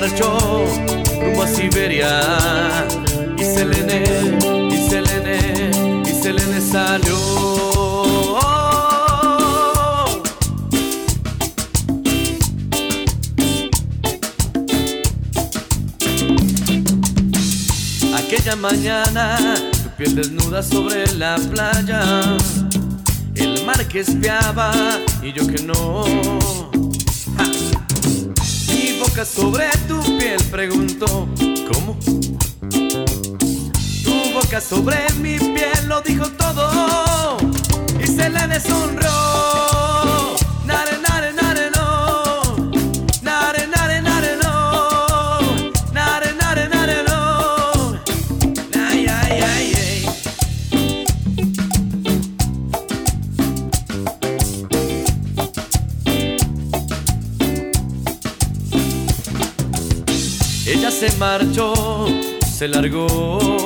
Marchó rumbo a Siberia y Selene, y Selene, y Selene salió. Aquella mañana, tu piel desnuda sobre la playa, el mar que espiaba y yo que no. Ja. Mi boca sobre tu piel preguntó, ¿cómo? Tu boca sobre mi piel lo dijo todo y se le deshonró. Marchó, se largó.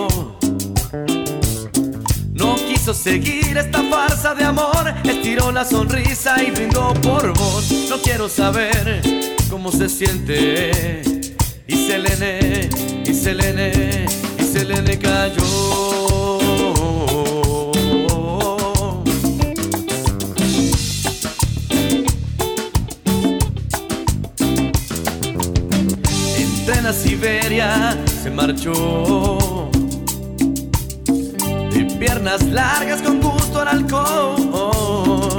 No quiso seguir esta farsa de amor. Estiró la sonrisa y brindó por vos. No quiero saber cómo se siente. Y Selene, y Selene, y Selene cayó. Siberia se marchó de piernas largas con gusto al alcohol.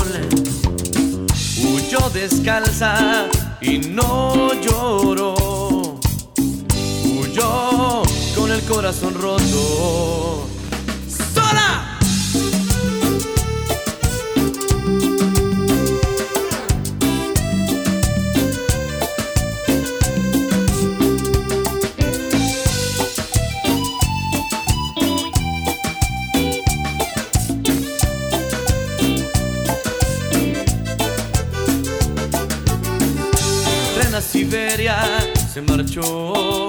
Huyó descalza y no lloró. Huyó con el corazón roto. Se marchó.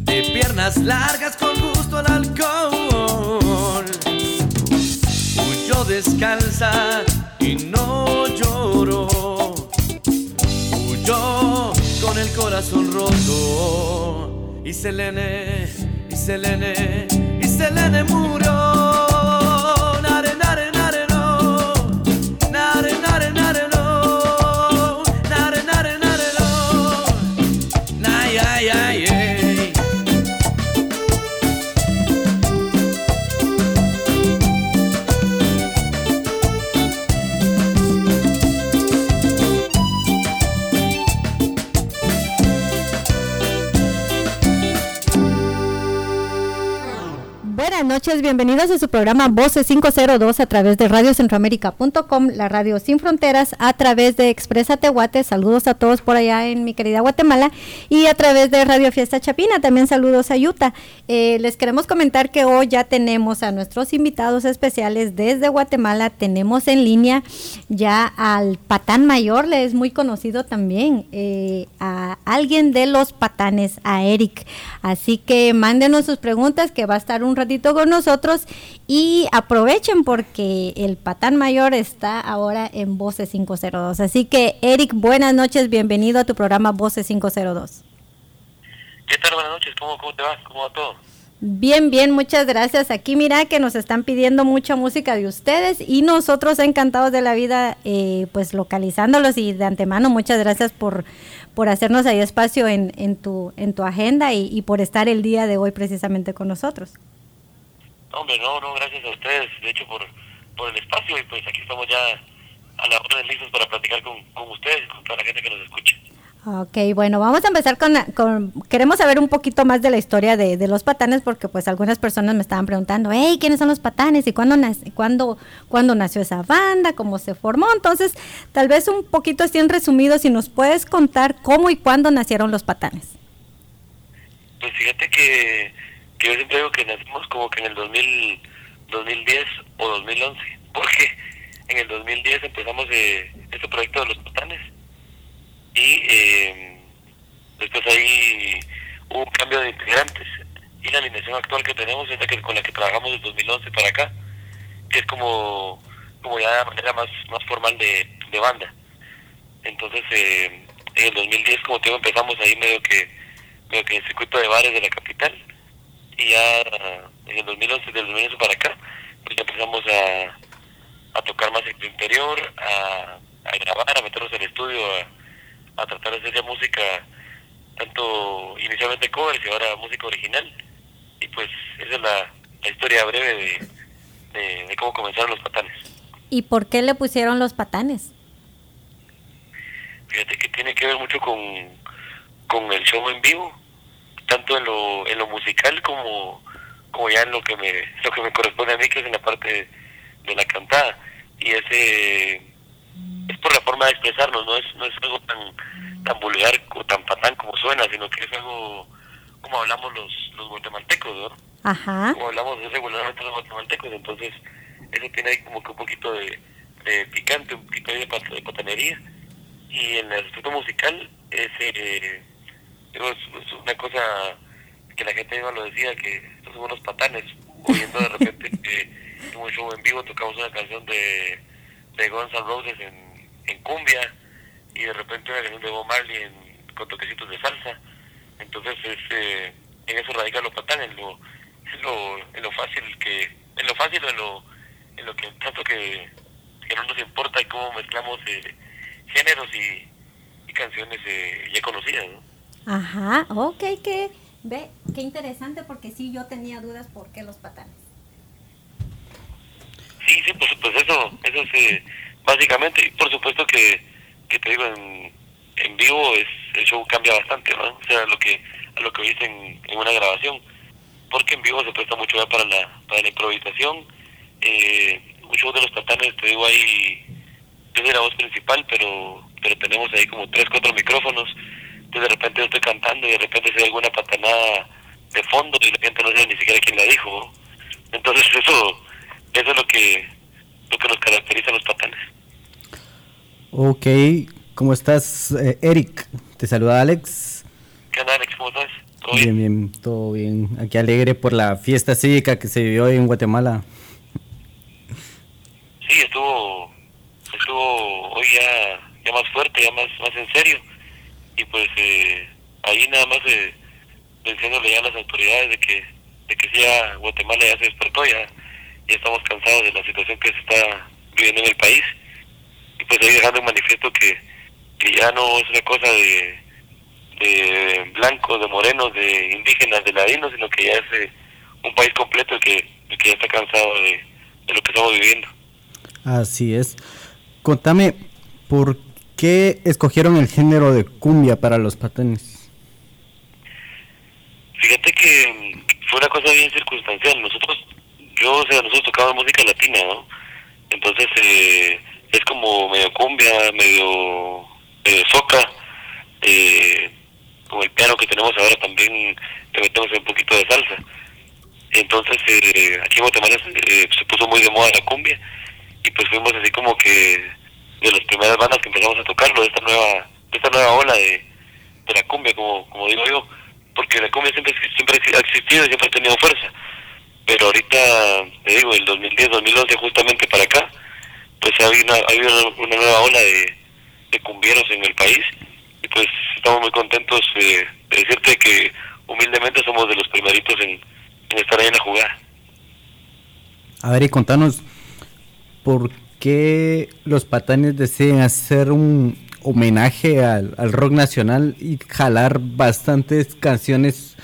De piernas largas con gusto al alcohol. Huyó descalza y no lloró. Huyó con el corazón roto. Y Selene, y Selene, y Selene murió. Bienvenidos a su programa Voces 502 a través de radiocentroamérica.com, la radio sin fronteras, a través de Expresa Tehuate, saludos a todos por allá en mi querida Guatemala, y a través de Radio Fiesta Chapina, también saludos a Utah. Eh, les queremos comentar que hoy ya tenemos a nuestros invitados especiales desde Guatemala, tenemos en línea ya al patán mayor, le es muy conocido también, eh, a alguien de los patanes, a Eric. Así que mándenos sus preguntas que va a estar un ratito con nosotros y aprovechen porque el patán mayor está ahora en Voces 502. Así que Eric, buenas noches, bienvenido a tu programa Voces 502. ¿Qué tal? Buenas noches. ¿Cómo, cómo te va? ¿Cómo va todo? Bien, bien, muchas gracias. Aquí mira que nos están pidiendo mucha música de ustedes y nosotros encantados de la vida, eh, pues localizándolos y de antemano muchas gracias por, por hacernos ahí espacio en, en, tu, en tu agenda y, y por estar el día de hoy precisamente con nosotros. Hombre, no, no, gracias a ustedes, de hecho, por, por el espacio y pues aquí estamos ya a la orden listos para platicar con, con ustedes, con toda la gente que nos escucha. Ok, bueno, vamos a empezar con, con, queremos saber un poquito más de la historia de, de, los patanes porque pues algunas personas me estaban preguntando, hey, ¿quiénes son los patanes? ¿Y cuándo, nace, cuándo, cuándo nació esa banda? ¿Cómo se formó? Entonces, tal vez un poquito así en resumido, si nos puedes contar cómo y cuándo nacieron los patanes. Pues fíjate que, que yo siempre digo que nacimos como que en el 2000, 2010 o 2011, porque en el 2010 empezamos eh, este proyecto de los patanes y eh, después ahí hubo un cambio de integrantes y la alineación actual que tenemos es la que con la que trabajamos desde 2011 para acá, que es como, como ya de manera más, más formal de, de banda. Entonces, eh, en el 2010, como te digo, empezamos ahí medio que, medio que en el circuito de bares de la capital, y ya en el 2011, del 2011 para acá, pues ya empezamos a, a tocar más en el interior, a, a grabar, a meternos en el estudio, a, a tratar de hacer ya música, tanto inicialmente covers y ahora música original. Y pues esa es la, la historia breve de, de, de cómo comenzaron los patanes. ¿Y por qué le pusieron los patanes? Fíjate que tiene que ver mucho con, con el show en vivo, tanto en lo, en lo musical como, como ya en lo que me lo que me corresponde a mí, que es en la parte de, de la cantada. Y ese es por la forma de expresarnos, no es, no es algo tan, tan vulgar o tan patán como suena, sino que es algo como hablamos los, los guatemaltecos, ¿no? Ajá. como hablamos regularmente los guatemaltecos, entonces eso tiene ahí como que un poquito de, de picante, un poquito de, pat- de patanería. Y en el aspecto musical es, eh, es, es una cosa que la gente misma lo decía, que estos son unos patanes, oyendo de repente que en un show en vivo tocamos una canción de, de Guns N' Roses en, en cumbia y de repente una canción de Bob Marley en, con toquecitos de salsa. Entonces es, eh, en eso radica lo patán, en lo, en lo, en lo fácil que, en lo fácil, en lo, en lo que tanto que, que no nos importa y cómo mezclamos eh, géneros y, y canciones eh, ya conocidas, ¿no? Ajá, ok, que ve, qué interesante porque sí yo tenía dudas por qué los patanes. Sí, sí, pues, pues eso, eso es básicamente, y por supuesto que, que te digo, en, en vivo es el show cambia bastante, ¿no? O sea, lo que, a lo que oíste en, en una grabación, porque en vivo se presta mucho ya para la, para la improvisación, eh, un show de los patanes, te digo, ahí, yo soy la voz principal, pero, pero tenemos ahí como tres, cuatro micrófonos, entonces de repente yo estoy cantando y de repente se hay alguna patanada de fondo y la gente no sabe ni siquiera quién la dijo, entonces eso, eso es lo que, lo que nos caracteriza a los patanes. Ok, ¿cómo estás, eh, Eric? Te saluda Alex. ¿Qué onda, Alex? ¿Cómo estás? ¿Todo Bien, bien, todo bien. Aquí alegre por la fiesta cívica que se vivió hoy en Guatemala. Sí, estuvo, estuvo hoy ya, ya más fuerte, ya más, más en serio. Y pues eh, ahí nada más eh, diciéndole ya a las autoridades de que, de que ya Guatemala ya se despertó, ya, ya estamos cansados de la situación que se está viviendo en el país. Y pues ahí dejando un manifiesto que, que ya no es una cosa de, de blancos, de morenos, de indígenas, de ladinos, sino que ya es eh, un país completo el que, que ya está cansado de, de lo que estamos viviendo. Así es. Contame, ¿por qué escogieron el género de cumbia para los patanes? Fíjate que mm, fue una cosa bien circunstancial. Nosotros, yo, o sea, nosotros tocábamos música latina, ¿no? Entonces, eh, es como medio cumbia, medio, medio soca, eh, con el piano que tenemos ahora también le metemos un poquito de salsa. Entonces, eh, aquí en Guatemala eh, se puso muy de moda la cumbia y pues fuimos así como que de las primeras bandas que empezamos a tocarlo, de esta nueva, de esta nueva ola de, de la cumbia, como, como digo yo, porque la cumbia siempre, siempre ha existido y siempre ha tenido fuerza. Pero ahorita, te digo, el 2010, 2011, justamente para acá, pues ha habido ha habido una nueva ola de, de cumbieros en el país y pues estamos muy contentos eh, de decirte que humildemente somos de los primeritos en, en estar ahí en la jugada. A ver, y contanos, ¿por qué los patanes deciden hacer un homenaje al, al rock nacional y jalar bastantes canciones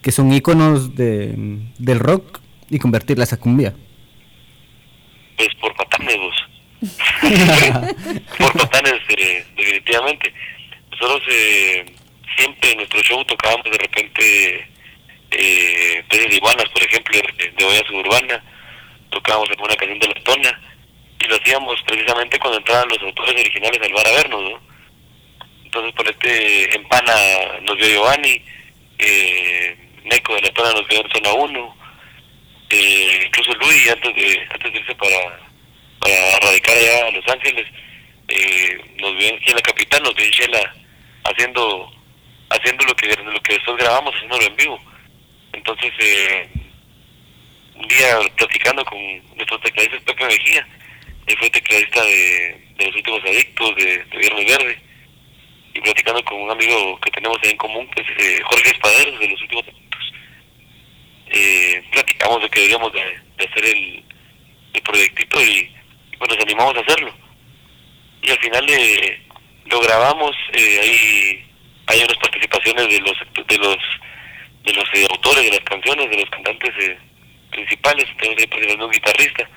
que son íconos de, del rock y convertirlas a cumbia? Pues por patanes, vos. por patanes, eh, definitivamente. Nosotros eh, siempre en nuestro show tocábamos de repente eh, peces de iguanas, por ejemplo, de, de olla suburbana, tocábamos alguna canción de la tona y lo hacíamos precisamente cuando entraban los autores originales al bar a vernos, ¿no? Entonces por este Empana nos vio Giovanni, eh, Neco de la tona nos vio en zona 1, eh, incluso Luis antes de antes de irse para, para radicar allá a Los Ángeles, eh, nos vio aquí en la capital, nos vio en Shela haciendo haciendo lo que lo que después grabamos, haciéndolo en vivo. Entonces, eh, un día platicando con nuestro tecladista Pepe Mejía, fue tecladista de, de Los Últimos Adictos, de, de Viernes Verde, y platicando con un amigo que tenemos ahí en común, que es eh, Jorge Espaderos, de Los Últimos Adictos, eh, platicamos de que deberíamos de, hacer el, el proyectito y, y, pues nos animamos a hacerlo. Y al final eh, lo grabamos, eh, hay, hay unas participaciones de los de los de los eh, autores de las canciones, de los cantantes principales, tenemos ahí un guitarrista.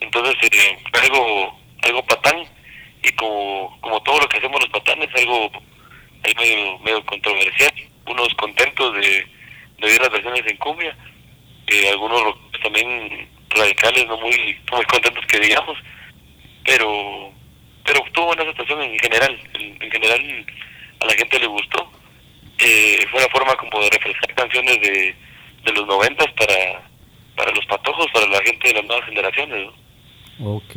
Entonces, eh, algo algo patán, y como, como todo lo que hacemos los patanes, algo ahí medio, medio controversial, unos contentos de, de oír las versiones en cumbia, eh, algunos también radicales, no muy, muy contentos que digamos, pero pero tuvo buena aceptación en general, en, en general a la gente le gustó. Eh, fue una forma como de refrescar canciones de, de los noventas para, para los patojos, para la gente de las nuevas generaciones. ¿no? Ok.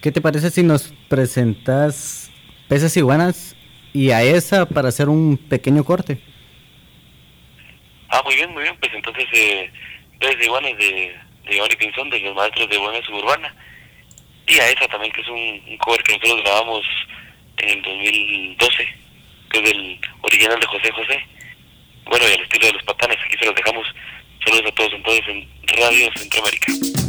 ¿Qué te parece si nos presentas Peces Iguanas y a esa para hacer un pequeño corte? Ah, muy bien, muy bien. Pues entonces, eh, Peces Iguanas de, de Giovanni Pinzón, de los maestros de Buena Suburbana. Y a esa también, que es un, un cover que nosotros grabamos en el 2012, que es del original de José José. Bueno, y al estilo de los patanes, aquí se los dejamos. Saludos a todos entonces en Radio Centroamérica.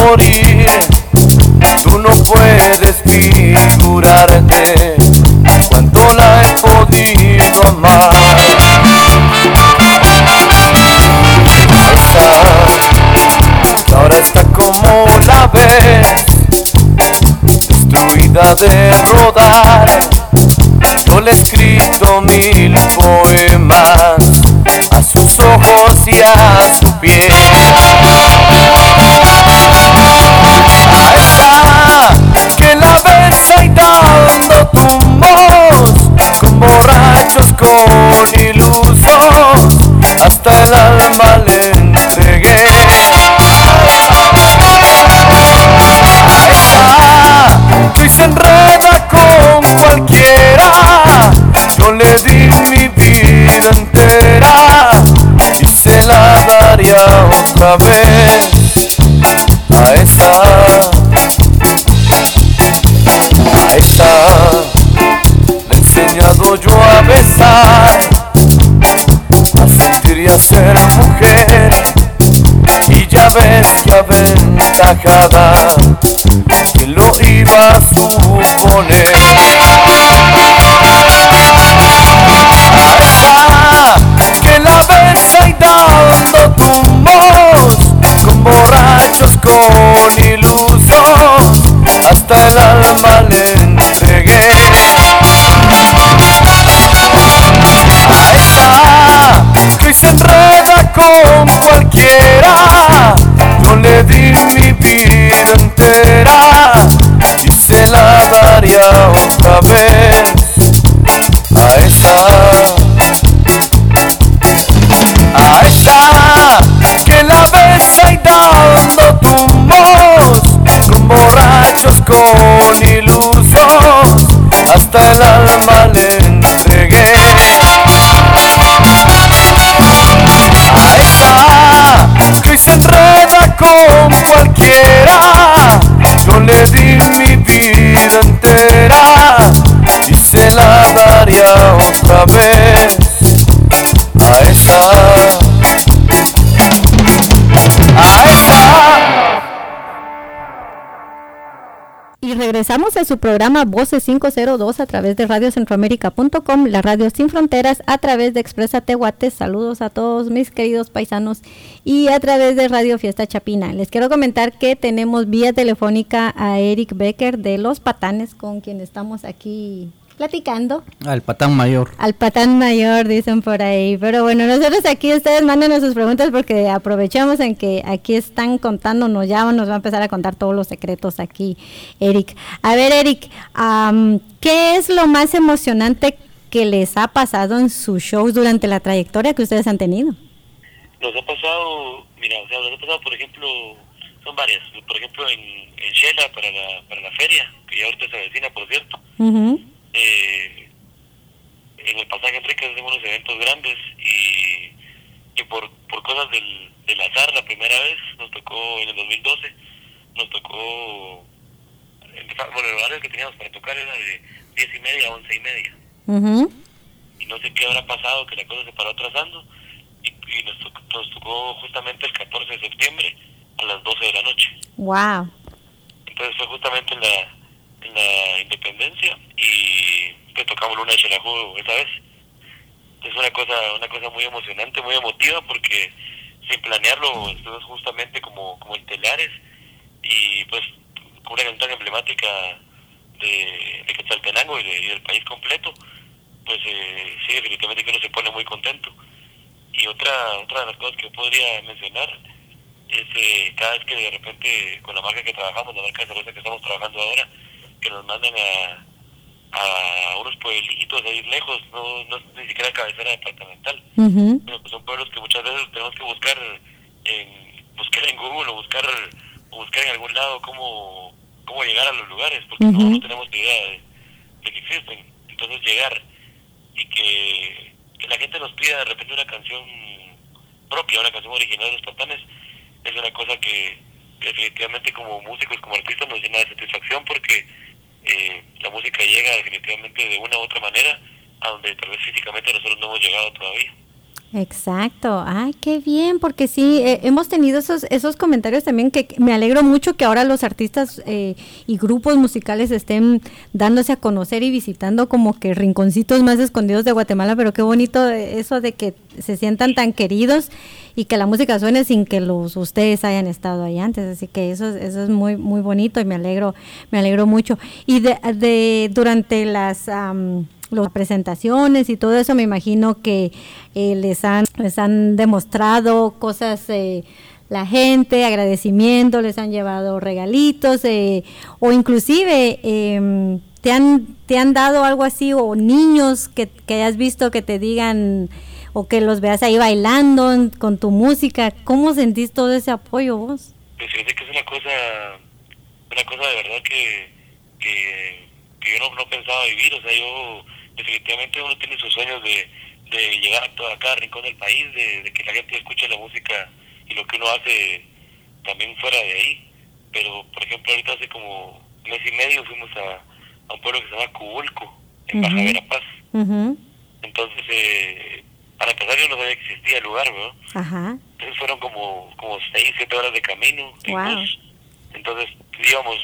Morir. Tú no puedes figurarte cuánto la he podido amar. Esa ahora está como la ves, destruida de rodar. Yo le he escrito mil poemas a sus ojos y a su piel. Otra a esa, a esa le he enseñado yo a besar, a sentir y a ser mujer. Y ya ves que aventajada Regresamos a su programa Voces 502 a través de radiocentroamérica.com, la radio sin fronteras, a través de Expresa Tehuate. Saludos a todos mis queridos paisanos y a través de Radio Fiesta Chapina. Les quiero comentar que tenemos vía telefónica a Eric Becker de Los Patanes, con quien estamos aquí platicando. Al patán mayor. Al patán mayor, dicen por ahí. Pero bueno, nosotros aquí, ustedes mándenos sus preguntas porque aprovechamos en que aquí están contándonos, ya nos va a empezar a contar todos los secretos aquí, Eric. A ver, Eric, am, ¿qué es lo más emocionante que les ha pasado en sus shows durante la trayectoria que ustedes han tenido? Nos ha pasado, mira, o sea, nos ha pasado, por ejemplo, son varias. Por ejemplo, en, en Shela para la, para la feria, que ya ahorita se avecina, por cierto. Ujú. Eh, en el pasaje Enrique hacemos unos eventos grandes y, y por, por cosas del, del azar la primera vez nos tocó en el 2012 nos tocó en- bueno el horario que teníamos para tocar era de 10 y media a 11 y media. Y no sé qué habrá pasado que la cosa se paró atrasando y, y nos, tocó, nos tocó justamente el 14 de septiembre a las 12 de la noche. Wow. entonces fue justamente en la, la independencia y pues tocamos Luna de Xelajú esa vez. Es una cosa, una cosa muy emocionante, muy emotiva porque sin planearlo estuvimos justamente como, como estelares y pues con una canción emblemática de, de Quetzaltenango y, de- del país completo, pues eh, sí, definitivamente que uno se pone muy contento. Y otra, otra de las cosas que podría mencionar es eh, cada vez que de repente con la marca que trabajamos, la marca de cerveza que estamos trabajando ahora, que nos mandan a, a unos pueblitos ahí lejos, no, no es ni siquiera cabecera departamental, pero pues son pueblos que muchas veces tenemos que buscar en buscar en Google o buscar o buscar en algún lado cómo, cómo llegar a los lugares, porque no, tenemos ni idea de, de que existen. Entonces llegar y que, que la gente nos pida de repente una canción propia, una canción original de los patanes, que definitivamente como músicos, como artistas nos llena de satisfacción porque eh, la música llega definitivamente de una u otra manera a donde tal vez físicamente nosotros no hemos llegado todavía. Exacto, ay, qué bien, porque sí, eh, hemos tenido esos, esos comentarios también que me alegro mucho que ahora los artistas eh, y grupos musicales estén dándose a conocer y visitando como que rinconcitos más escondidos de Guatemala, pero qué bonito eso de que se sientan tan queridos y que la música suene sin que los ustedes hayan estado ahí antes, así que eso, eso es muy muy bonito y me alegro, me alegro mucho. Y de, de durante las las presentaciones y todo eso, me imagino que eh, les, han, les han demostrado cosas eh, la gente, agradecimiento, les han llevado regalitos eh, o inclusive em, te, han, te han dado algo así o niños que, que hayas visto que te digan o que los veas ahí bailando con tu música. ¿Cómo sentís todo ese apoyo vos? Pues fíjate que es una cosa, una cosa de verdad que, que, que yo no, no pensaba vivir. O sea, yo definitivamente uno tiene sus sueños de, de llegar a, todo, a cada rincón del país, de, que la gente escuche la música y lo que uno hace también fuera de ahí. Pero, por ejemplo, ahorita hace como mes y medio fuimos a, a un pueblo que se llama Cubulco, en Baja Verapaz. Entonces, eh, para empezar, yo no sabía que existía el lugar, ¿no? Entonces fueron como, como seis, siete horas de camino en bus. Entonces íbamos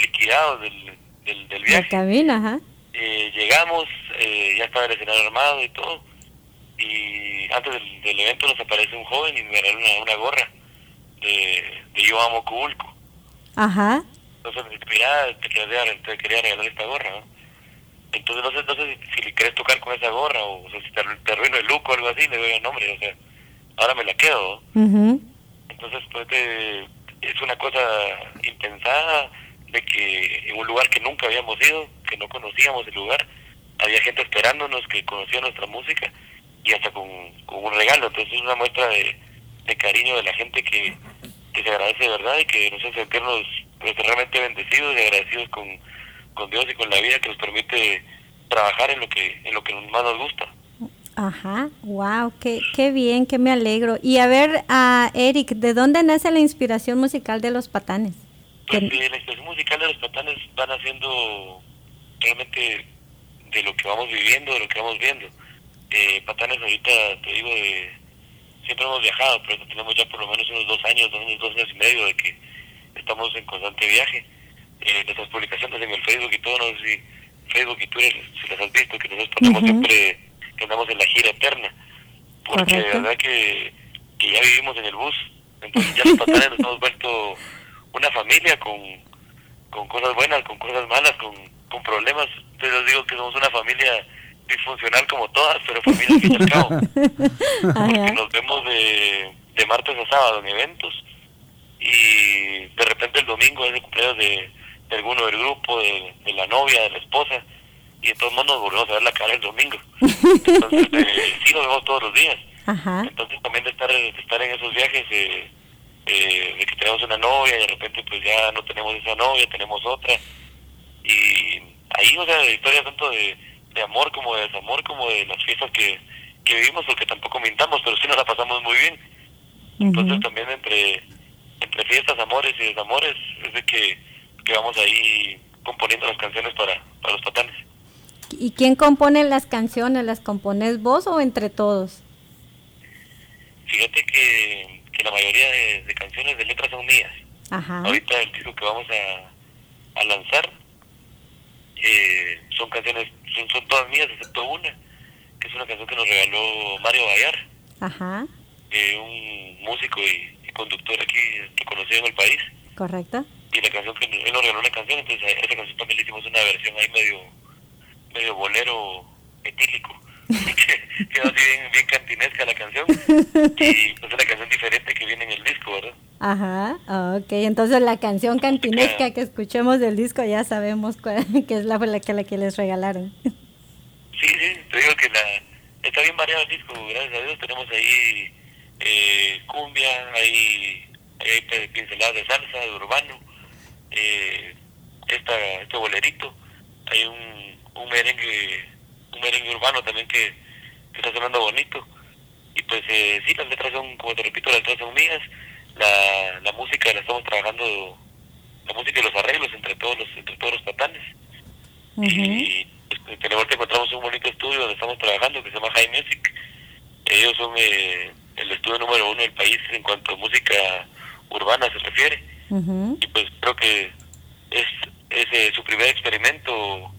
liquidados del, del, del viaje. ajá. Eh, llegamos, eh, ya estaba el escenario armado y todo, y antes del, evento nos aparece un joven y me regaló una, una gorra de, de Yo Amo Cubulco. Ajá. Entonces, mira, te quería, te quería regalar esta gorra, ¿no? Entonces, no sé, no sé si, si, querés tocar con esa gorra o, si te, te arruino el look o algo así, le doy el nombre, o sea, ahora me la quedo. Entonces, pues, es una cosa impensada de que en un lugar que nunca habíamos ido, que no conocíamos el lugar, había gente esperándonos que conocía nuestra música y hasta con, un regalo. Entonces es una muestra de, cariño de la gente que, se agradece de verdad y que nos hace sentirnos pues, realmente bendecidos y agradecidos con, con Dios y con la vida que nos permite trabajar en lo que en lo que más nos gusta. Ajá, wow, qué, qué bien, que me alegro. Y a ver, a Eric, ¿de dónde nace la inspiración musical de los patanes? Pues la inspiración musical de los patanes van haciendo realmente de lo que vamos viviendo, de lo que vamos viendo. Eh, patanes ahorita, te digo, de, siempre hemos viajado, pero tenemos ya por lo menos unos dos años, dos años, dos años y medio de que estamos en constante viaje. Eh, nuestras publicaciones en el Facebook y todo, no sé si Facebook y Twitter, si las has visto, que nosotros ponemos siempre que andamos en la gira eterna, porque de verdad que, que ya vivimos en el bus, entonces ya los patanes nos hemos vuelto una familia con, con cosas buenas, con cosas malas, con, con problemas. Entonces les digo que somos una familia disfuncional como todas, pero familia que al cabo. Porque nos vemos de, de martes a sábado en eventos y de repente el domingo es el cumpleaños de, de alguno del grupo, de, de, la novia, de la esposa, y de todos modos nos volvemos a ver la cara el domingo. Entonces, eh, sí nos vemos todos los días. Entonces también de estar, de estar en esos viajes, eh, eh, de que tenemos una novia y de repente pues ya no tenemos esa novia, tenemos otra. Y ahí, o sea, historia tanto de, de amor como de desamor, como de las fiestas que, que vivimos, porque tampoco mintamos, pero sí nos la pasamos muy bien. Entonces también entre, entre fiestas, amores y desamores, es de que, que vamos ahí componiendo las canciones para, para los patanes. ¿Y quién compone las canciones? ¿Las compones vos o entre todos? Fíjate que que la mayoría de, canciones de letras son mías. Ahorita el disco que vamos a, a lanzar eh, son canciones, son, son todas mías excepto una, que es una canción que nos regaló Mario Bayar, Ajá. Eh, un músico y, conductor aquí reconocido en el país. Correcto. Y la canción que él nos regaló una canción, entonces a esa canción también le hicimos una versión ahí medio, medio bolero etílico. quedó así bien, bien cantinesca la canción y pues es la canción diferente que viene en el disco, ¿verdad? Ajá, ok, entonces la canción cantinesca que escuchemos del disco ya sabemos cuál, que es la, la, que, la que les regalaron. Sí, sí, te digo que la, está bien variado el disco, gracias a Dios, tenemos ahí eh, cumbia, hay, hay pinceladas de salsa, de urbano, eh, esta, este bolerito, hay un, un merengue un merengue urbano también que, está sonando bonito. Y pues eh, sí, las letras son, como te repito, las letras son mías. La, la música trabajando la música y los arreglos entre todos los, entre todos los patanes. Y pues, en el encontramos un bonito estudio donde estamos trabajando que se llama High Music. Ellos son eh, el estudio número uno del país en cuanto a música urbana se refiere. Y pues creo que es, es eh, su primer experimento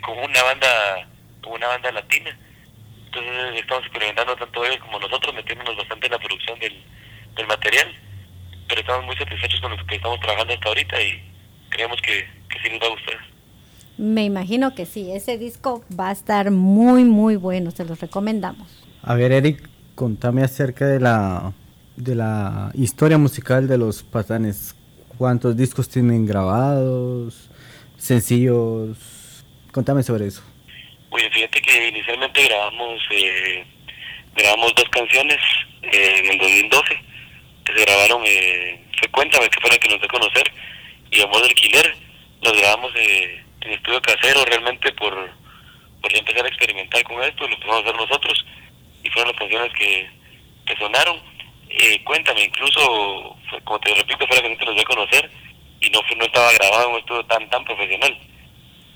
con una banda con una banda latina. Entonces estamos experimentando tanto ellos como nosotros, metiéndonos bastante en la producción del, del material. Pero estamos muy satisfechos con lo que estamos trabajando hasta ahorita y creemos que, que sí les va a gustar. Me imagino que sí, ese disco va a estar muy, muy bueno, se los recomendamos. A ver, Eric, contame acerca de la, de la historia musical de los patanes. ¿Cuántos discos tienen grabados? ¿Sencillos? Contame sobre eso. Oye, fíjate que inicialmente grabamos eh, grabamos dos canciones eh, en el 2012 que se grabaron, eh, fue Cuéntame, que fue la que nos dio a conocer, y Amor de Alquiler. Los grabamos eh, en estudio casero realmente por, por empezar a experimentar con esto, lo empezamos a hacer nosotros y fueron las canciones que, que sonaron. Eh, cuéntame, incluso, como te repito, fue la canción que nos dio a conocer y no, no estaba grabado en un estudio tan, tan profesional.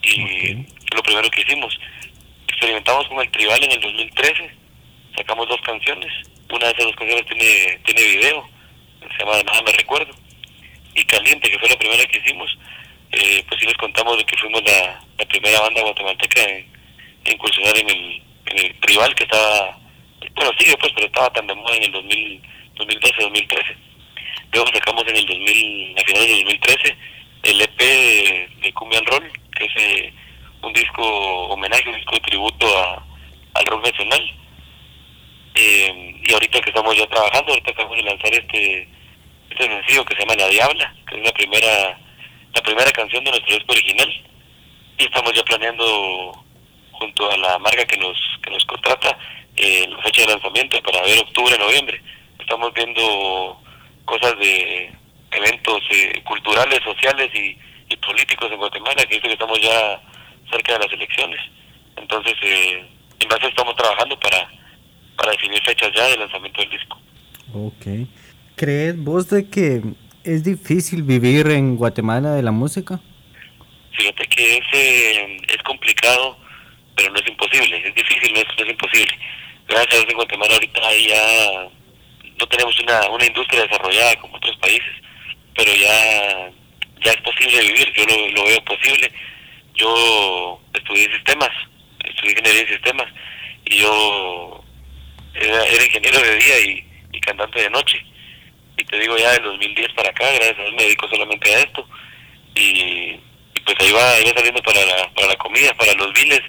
Y lo primero que hicimos, experimentamos con el tribal en el 2013, sacamos dos canciones, una de esas dos canciones tiene, tiene video, se llama Nada me recuerdo, y Caliente, que fue la primera que hicimos, eh, pues sí les contamos de que fuimos la, la primera banda guatemalteca en, incursionar en el, en el tribal que estaba, bueno sigue pues, pero estaba tan de moda en el 2000, 2012-2013. Luego sacamos en el 2000, a finales del 2013 el EP de, de Cumbia Roll, que es eh, un disco homenaje, un disco de tributo a, al rock nacional. Eh, y ahorita que estamos ya trabajando, ahorita acabamos de lanzar este, este sencillo que se llama La Diabla, que es la primera, la primera canción de nuestro disco original. Y estamos ya planeando junto a la marca que nos, que nos contrata eh, la fecha de lanzamiento para ver octubre, noviembre. Estamos viendo cosas de eventos eh, culturales, sociales y, y, políticos en Guatemala, que dice que estamos ya cerca de las elecciones. Entonces, eh, en base estamos trabajando para, para definir fechas ya de lanzamiento del disco. Ok. ¿Crees vos de que es difícil vivir en Guatemala de la música? Fíjate que es, eh, es complicado, pero no es imposible. Es difícil, no es, no es imposible. Gracias a Dios en Guatemala ahorita ya no tenemos una, una industria desarrollada como otros países, pero ya, ya es posible vivir, yo lo, lo veo posible. Yo estudié sistemas, estudié ingeniería en sistemas, y yo era, ingeniero de día y, cantante de noche. Y te digo, ya del 2010 para acá, gracias a Dios me dedico solamente a esto. Y, pues ahí va, va saliendo para la, para la comida, para los biles,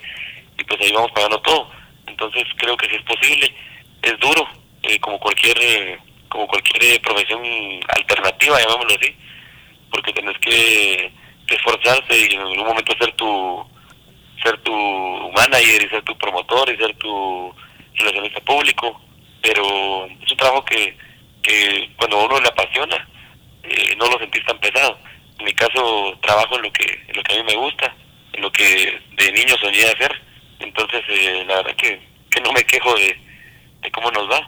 y pues ahí vamos pagando todo. Entonces creo que si es posible, es duro, eh, como cualquier como cualquier eh, profesión alternativa, llamémoslo así, porque tenés que, que, esforzarse y en algún momento ser tu ser tu manager y ser tu promotor y ser tu relacionista público, pero es un trabajo que, que cuando uno le apasiona, eh, no lo sentís tan pesado. En mi caso trabajo en lo que en lo que a mí me gusta, en lo que de niño soñé hacer, entonces eh, la verdad que, que no me quejo de, de cómo nos va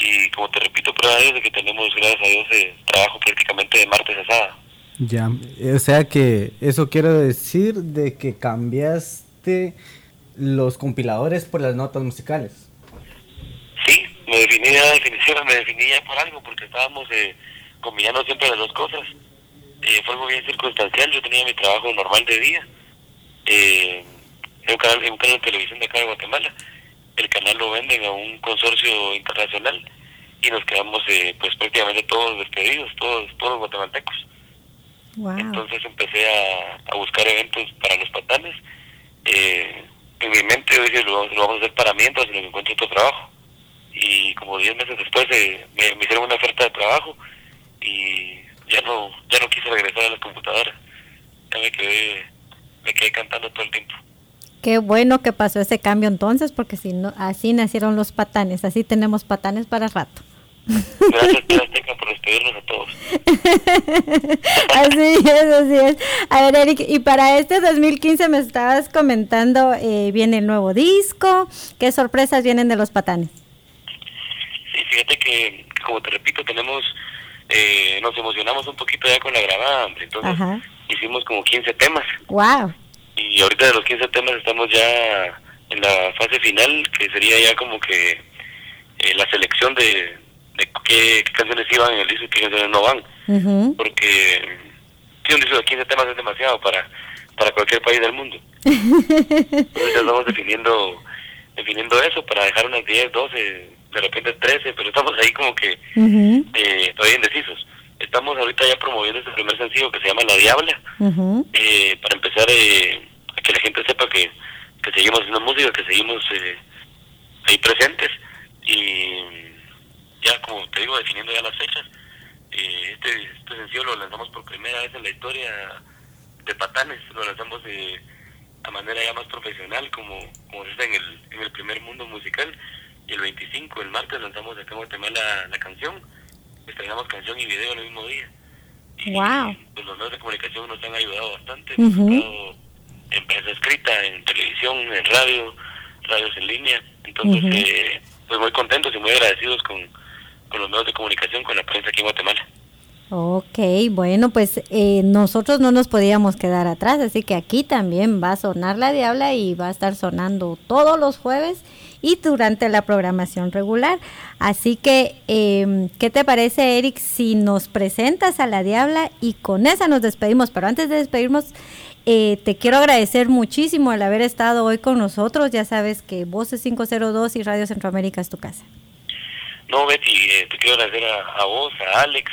y como te repito, prueba es de que tenemos, gracias a Dios, eh, trabajo prácticamente de martes a sábado. Ya, o sea que eso quiere decir de que cambiaste los compiladores por las notas musicales. Sí, me definía, definición, me definía por algo, porque estábamos eh, combinando siempre las dos cosas. Eh, fue algo bien circunstancial, yo tenía mi trabajo normal de día, eh, en, un canal, en un canal de televisión de acá de Guatemala, el canal lo venden a un consorcio internacional y nos quedamos eh, pues prácticamente todos despedidos, todos, todos guatemaltecos. Wow. Entonces empecé a, a, buscar eventos para los patanes. Eh, en mi mente yo dije, lo, vamos a hacer para entonces me encuentro otro trabajo. Y como 10 meses después eh, me, me, hicieron una oferta de trabajo y ya no ya no quise regresar a la computadora. Ya me quedé, me quedé cantando todo el tiempo. Qué bueno que pasó ese cambio entonces, porque si no, así nacieron los patanes, así tenemos patanes para rato. Gracias, Teca, por despedirnos a todos. así es, así es. A ver, Eric, y para este 2015 me estabas comentando, eh, viene el nuevo disco, ¿qué sorpresas vienen de los patanes? Sí, fíjate que, como te repito, tenemos eh, nos emocionamos un poquito ya con la grabada, hombre. Entonces Ajá. hicimos como 15 temas. Wow. Y ahorita de los 15 temas estamos ya en la fase final, que sería ya como que eh, la selección de, de qué, qué canciones iban en el disco y qué canciones no van. Porque si un disco de 15 temas es demasiado para, para cualquier país del mundo. Entonces estamos definiendo, definiendo eso para dejar unas 10, 12, de repente 13, pero estamos ahí como que eh, todavía indecisos. Estamos ahorita ya promoviendo este primer sencillo que se llama La Diabla, eh, para empezar eh, a que la gente sepa que, que seguimos haciendo música, que seguimos eh, ahí presentes y ya como te digo, definiendo ya las fechas. Eh, este, este sencillo lo lanzamos por primera vez en la historia de Patanes, lo lanzamos de a manera ya más profesional como, como hace en el, en el primer mundo musical y el 25, el martes lanzamos acá en Guatemala la, la canción, estrenamos canción y video el mismo día. Y, Wow. pues, los medios de comunicación nos han ayudado bastante, en prensa escrita, en televisión, en radio, radios en línea, entonces Ujú. eh, pues muy contentos y muy agradecidos con, con los medios de comunicación, con la prensa aquí en Guatemala. Ok, bueno, pues eh, nosotros no nos podíamos quedar atrás, así que aquí también va a sonar la Diabla y va a estar sonando todos los jueves y durante la programación regular. Así que, eh, ¿qué te parece, Eric, si nos presentas a la Diabla y con esa nos despedimos? Pero antes de despedirnos, eh, te quiero agradecer muchísimo el haber estado hoy con nosotros. Ya sabes que Voces 502 y Radio Centroamérica es tu casa. No, Betty, eh, te quiero agradecer a, a vos, a Alex,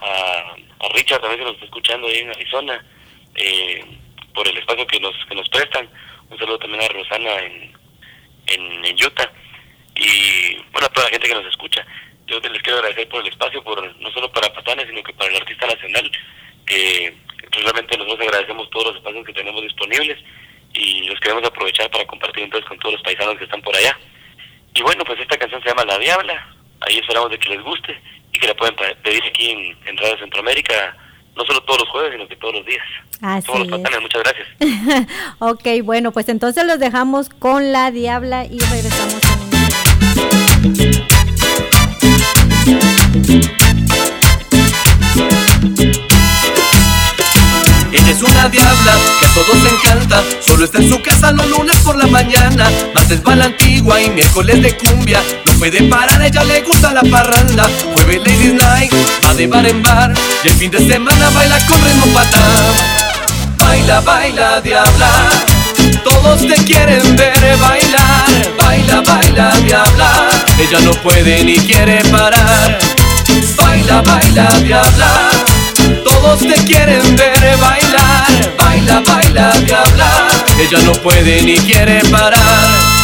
a, a Richard también que nos está escuchando ahí en Arizona, eh, por el espacio que nos, que nos prestan. Un saludo también a Rosana en, en, en Utah y bueno, a toda la gente que nos escucha. Yo te les quiero agradecer por el espacio, por no solo para Patanes, sino que para el artista nacional, que realmente nosotros agradecemos todos los espacios que tenemos disponibles y los queremos aprovechar para compartir entonces con todos los paisanos que están por allá. Y bueno, pues esta canción se llama La Diabla. Ahí esperamos de que les guste y que la pueden pe- pedir aquí en, en Radio Centroamérica, no solo todos los jueves, sino que todos los días. Así Somos los es. patanes, muchas gracias. ok, bueno, pues entonces los dejamos con la diabla y regresamos Que a todos encanta. Solo está en su casa los lunes por la mañana. Martes va la antigua y miércoles de cumbia. No puede parar, ella le gusta la parranda. Jueves Ladies Night, va de bar en bar. Y el fin de semana baila con ritmo patán. Baila, baila, diabla. Todos te quieren ver bailar. Baila, baila, diabla. Ella no puede ni quiere parar. Baila, baila, diabla todos te quieren ver bailar, baila, baila, diabla. Ella no puede ni quiere parar.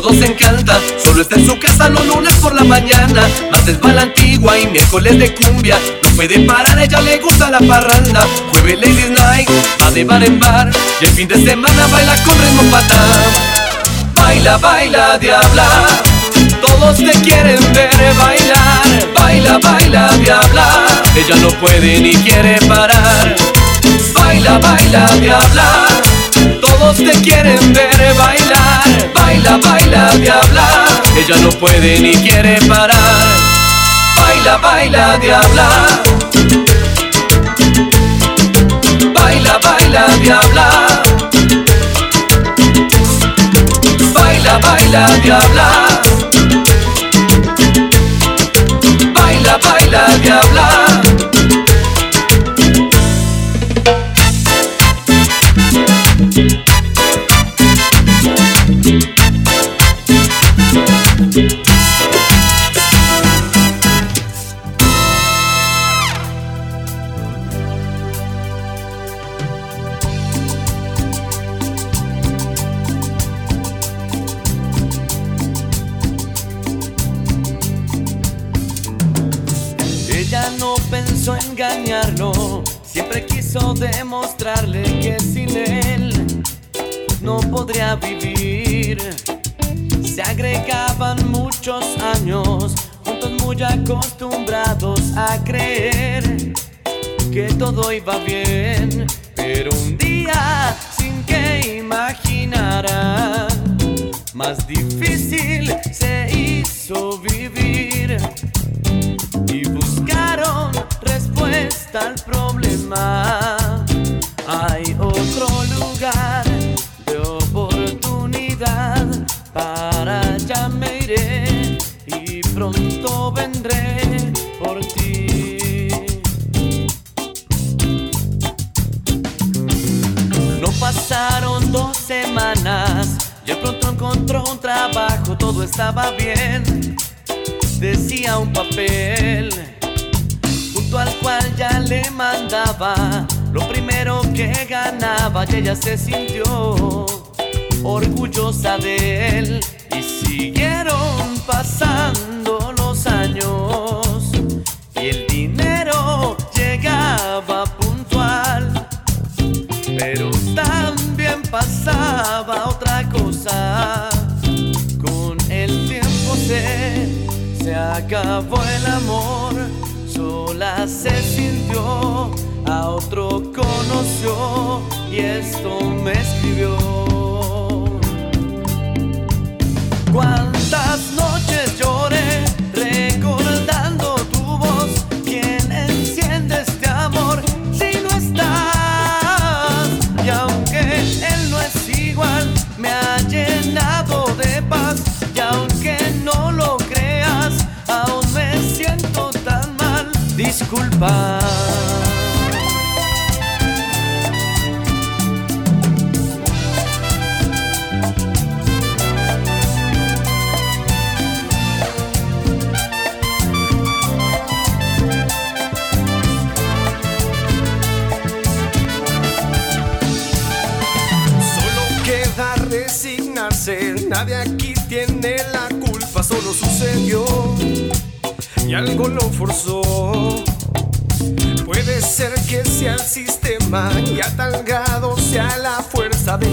Todos encanta Solo está en su casa los lunes por la mañana. Martes va la antigua y miércoles de cumbia. No puede parar, ella le gusta la parranda. Jueves Ladies Night, va de bar en bar. Y el fin de semana baila con ritmo patán. Baila, baila, diabla. Todos te quieren ver bailar. Baila, baila, diabla. Ella no puede ni quiere parar. Baila, baila, diabla. Todos te quieren ver bailar, baila, baila, diabla. Ella no puede ni quiere parar. Baila, baila, diabla. Baila, baila, diabla. Baila, baila, diabla. Baila, baila, diabla. Wojwa wie necesito.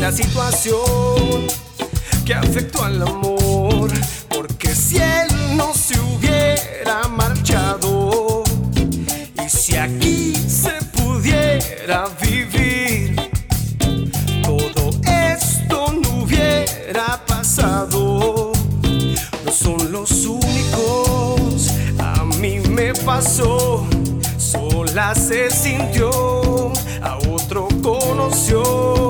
la situación que afectó al amor, porque si él no se hubiera marchado y si aquí se pudiera vivir, todo esto no hubiera pasado. No son los únicos, a mí me pasó, sola se sintió, a otro conoció.